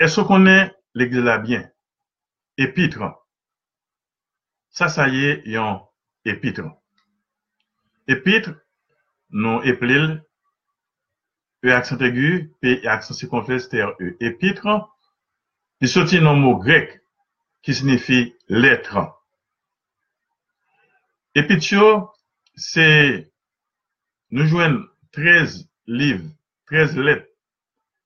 Est-ce qu'on est l'église là bien? Épître. Ça, ça y est, yon épître. Épître, nous appelons E accent aigu, P accent circonflexe, T-R-E. Épître, il sortit un mot grec qui signifie lettre. Épître, c'est, nous jouons 13 livres, 13 lettres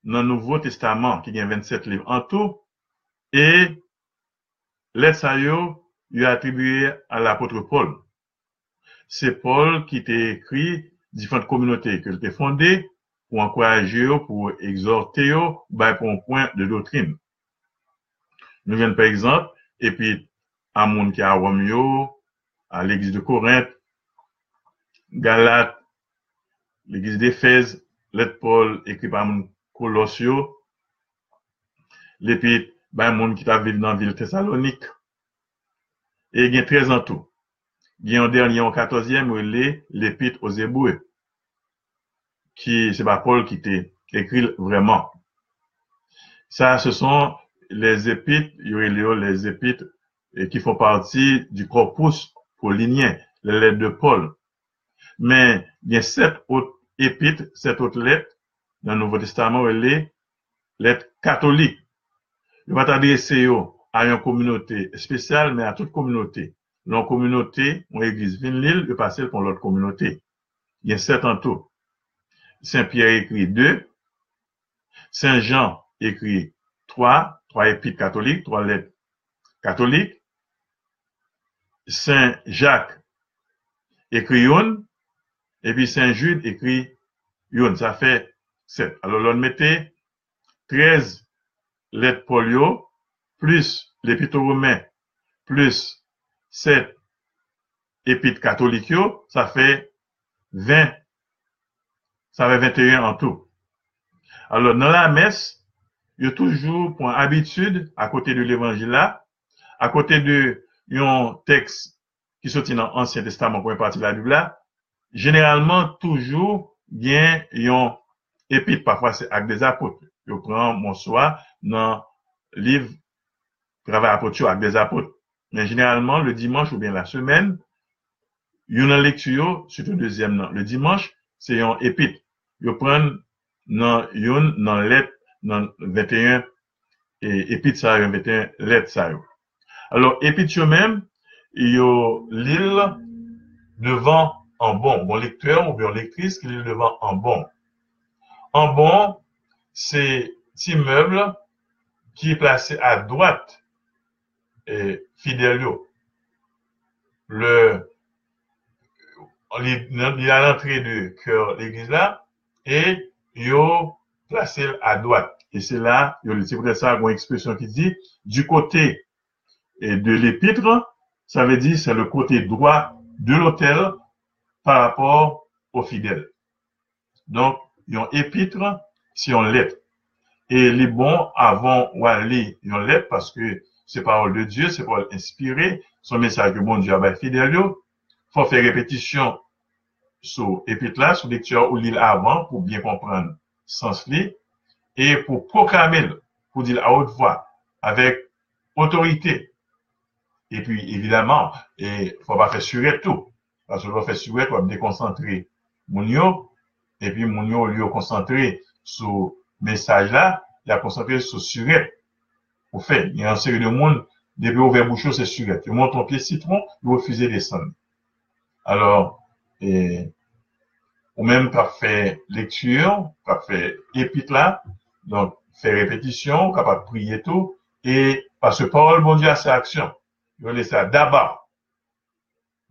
le Nouveau Testament, qui a 27 livres en tout, et lettres ça yo, il a attribué à l'apôtre Paul. C'est Paul qui t'a écrit différentes communautés qu'il a fondées pour encourager, pour exhorter, ben, pour un point de doctrine. Nous venons par exemple, puis à monde qui a Rome, à l'église de Corinthe, Galate, l'église d'Éphèse, lettre Paul écrit par mon Colossio, l'épître, ben, monde qui a vécu dans la ville Thessalonique. Et il y a 13 en tout. Il y a un dernier, en 14e, l'épître aux Hébreux qui, c'est pas Paul qui t'a écrit vraiment. Ça, ce sont les épîtres, les épîtres qui font partie du corpus paulinien, les lettres de Paul. Mais il y a sept autres épîtres, sept autres lettres dans le Nouveau Testament, les lettres catholiques. Il va t'adresser à une communauté spéciale, mais à toute communauté. Dans communauté, une église vinyle, il passe pour l'autre communauté. Il y a sept en tout. Saint Pierre écrit 2, Saint Jean écrit 3, trois épîtres catholiques, trois lettres catholiques. Saint Jacques écrit une, et puis Saint Jude écrit une. Ça fait 7. Alors, on mettait 13 lettres polio, plus l'épître romain, plus 7 épîtres catholiques, ça fait 20 ça fait 21 en tout. Alors, dans la messe, il y a toujours, pour habitude, à côté de l'évangile là, à côté de un texte qui sortit dans l'Ancien Testament pour une partie de la Bible là, généralement, toujours, il y a épître, parfois c'est avec des apôtres. Je prends mon soir dans le livre Travail apôtre avec des apôtres. Mais généralement, le dimanche ou bien la semaine, il y a une lecture, surtout deuxième, le dimanche, c'est un épître yo pren nan yon nan let nan 21 et sa yo 21 let sa yo. Alors, épit yo même, yo l'île devant en bon. Bon lecteur ou bien lectrice qui lit devant en bon. Bon, c'est petit meuble qui est placé à droite et fidèle Le, il y a l'entrée du cœur l'église là, et yo placé à droite. Et c'est là, c'est pour ça une expression qui dit du côté de l'épître, ça veut dire c'est le côté droit de l'autel par rapport aux fidèles. Donc, yon épître, si on lettre. Et les bons avant ou aller yon parce que c'est parole de Dieu, c'est parole inspirée, son message de bon Dieu à fidèle, faut faire répétition sous épître là, sous lecture ou l'île avant pour bien comprendre sens li et pour proclamer, pour dire à haute voix, avec autorité. Et puis, évidemment, il faut pas faire surer tout. Parce que faut faire surer, faut déconcentrer mon et puis mon au lieu de concentrer sur message là, il a concentré sur suret. Au fait, il y a un série de monde, depuis ouvert bouchon, c'est suret. Tu montes ton pied citron, il refuse de descendre. Alors, et, ou même par faire lecture, par faire épître là, donc faire répétition, capable de prier tout, et parce que parole, bon Dieu, a ses actions. Il va laisser ça d'abord.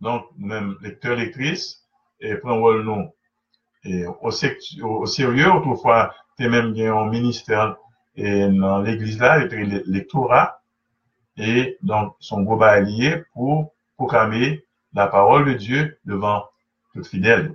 Donc, même lecteur, lectrice, et prend le nom. Au, sérieux, autrefois, t'es même bien en ministère, et dans l'église là, il lectorat, et donc, son gros pour proclamer la parole de Dieu devant tout fidèle.